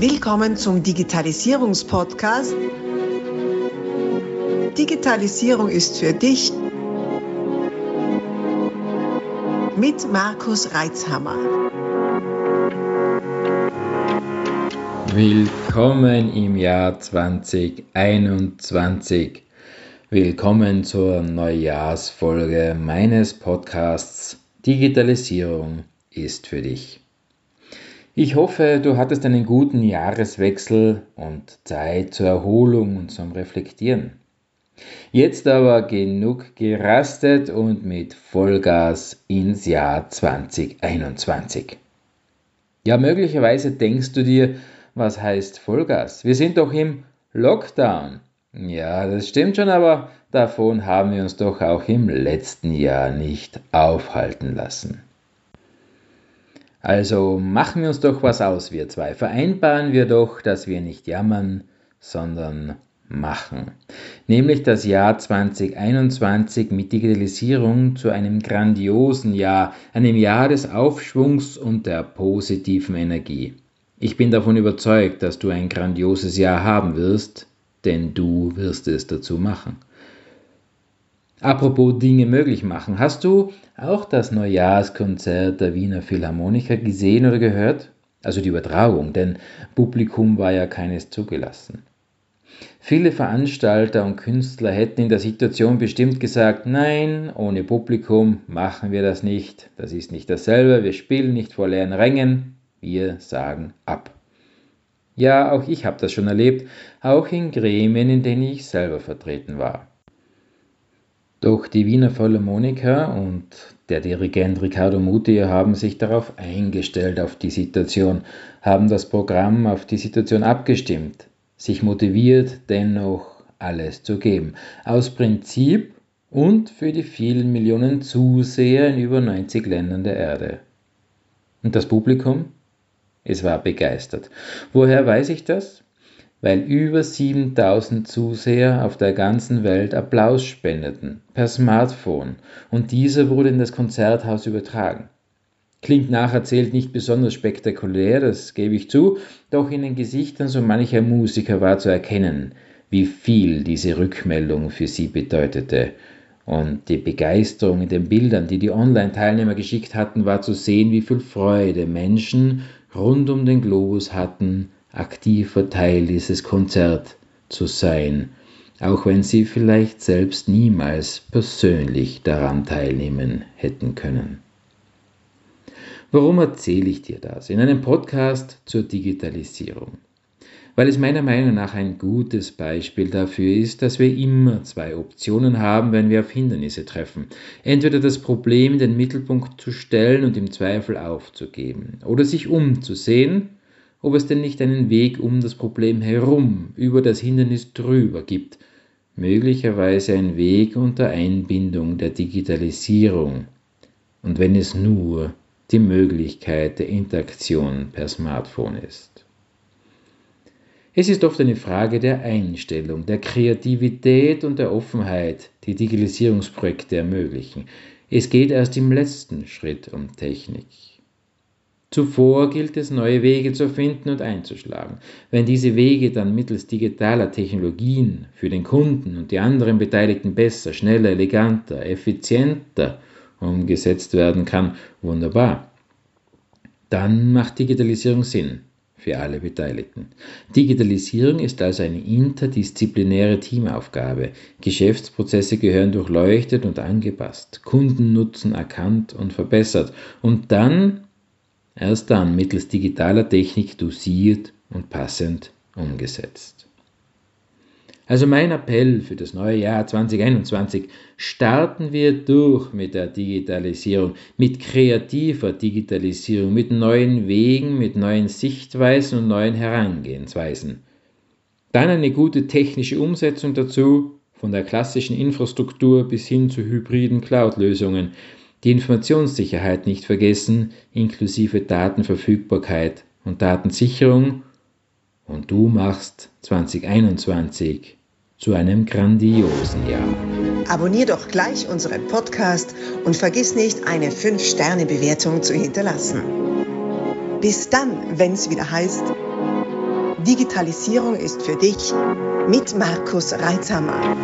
Willkommen zum Digitalisierungspodcast. Digitalisierung ist für dich mit Markus Reitzhammer. Willkommen im Jahr 2021. Willkommen zur Neujahrsfolge meines Podcasts Digitalisierung ist für dich. Ich hoffe, du hattest einen guten Jahreswechsel und Zeit zur Erholung und zum Reflektieren. Jetzt aber genug gerastet und mit Vollgas ins Jahr 2021. Ja, möglicherweise denkst du dir, was heißt Vollgas? Wir sind doch im Lockdown. Ja, das stimmt schon, aber davon haben wir uns doch auch im letzten Jahr nicht aufhalten lassen. Also machen wir uns doch was aus, wir zwei. Vereinbaren wir doch, dass wir nicht jammern, sondern machen. Nämlich das Jahr 2021 mit Digitalisierung zu einem grandiosen Jahr, einem Jahr des Aufschwungs und der positiven Energie. Ich bin davon überzeugt, dass du ein grandioses Jahr haben wirst, denn du wirst es dazu machen. Apropos Dinge möglich machen, hast du auch das Neujahrskonzert der Wiener Philharmoniker gesehen oder gehört? Also die Übertragung, denn Publikum war ja keines zugelassen. Viele Veranstalter und Künstler hätten in der Situation bestimmt gesagt, nein, ohne Publikum machen wir das nicht, das ist nicht dasselbe, wir spielen nicht vor leeren Rängen, wir sagen ab. Ja, auch ich habe das schon erlebt, auch in Gremien, in denen ich selber vertreten war. Doch die Wiener Philharmoniker und der Dirigent Riccardo Muti haben sich darauf eingestellt, auf die Situation, haben das Programm auf die Situation abgestimmt, sich motiviert, dennoch alles zu geben. Aus Prinzip und für die vielen Millionen Zuseher in über 90 Ländern der Erde. Und das Publikum? Es war begeistert. Woher weiß ich das? Weil über 7000 Zuseher auf der ganzen Welt Applaus spendeten, per Smartphone, und dieser wurde in das Konzerthaus übertragen. Klingt nacherzählt nicht besonders spektakulär, das gebe ich zu, doch in den Gesichtern so mancher Musiker war zu erkennen, wie viel diese Rückmeldung für sie bedeutete. Und die Begeisterung in den Bildern, die die Online-Teilnehmer geschickt hatten, war zu sehen, wie viel Freude Menschen rund um den Globus hatten, aktiver Teil dieses Konzerts zu sein, auch wenn sie vielleicht selbst niemals persönlich daran teilnehmen hätten können. Warum erzähle ich dir das? In einem Podcast zur Digitalisierung. Weil es meiner Meinung nach ein gutes Beispiel dafür ist, dass wir immer zwei Optionen haben, wenn wir auf Hindernisse treffen. Entweder das Problem in den Mittelpunkt zu stellen und im Zweifel aufzugeben oder sich umzusehen ob es denn nicht einen Weg um das Problem herum, über das Hindernis drüber gibt, möglicherweise ein Weg unter Einbindung der Digitalisierung, und wenn es nur die Möglichkeit der Interaktion per Smartphone ist. Es ist oft eine Frage der Einstellung, der Kreativität und der Offenheit, die Digitalisierungsprojekte ermöglichen. Es geht erst im letzten Schritt um Technik. Zuvor gilt es, neue Wege zu finden und einzuschlagen. Wenn diese Wege dann mittels digitaler Technologien für den Kunden und die anderen Beteiligten besser, schneller, eleganter, effizienter umgesetzt werden kann, wunderbar. Dann macht Digitalisierung Sinn für alle Beteiligten. Digitalisierung ist also eine interdisziplinäre Teamaufgabe. Geschäftsprozesse gehören durchleuchtet und angepasst, Kundennutzen erkannt und verbessert und dann erst dann mittels digitaler Technik dosiert und passend umgesetzt. Also mein Appell für das neue Jahr 2021, starten wir durch mit der Digitalisierung, mit kreativer Digitalisierung, mit neuen Wegen, mit neuen Sichtweisen und neuen Herangehensweisen. Dann eine gute technische Umsetzung dazu, von der klassischen Infrastruktur bis hin zu hybriden Cloud-Lösungen, die Informationssicherheit nicht vergessen, inklusive Datenverfügbarkeit und Datensicherung. Und du machst 2021 zu einem grandiosen Jahr. Abonnier doch gleich unseren Podcast und vergiss nicht, eine 5-Sterne-Bewertung zu hinterlassen. Bis dann, wenn es wieder heißt, Digitalisierung ist für dich mit Markus Reitzhammer.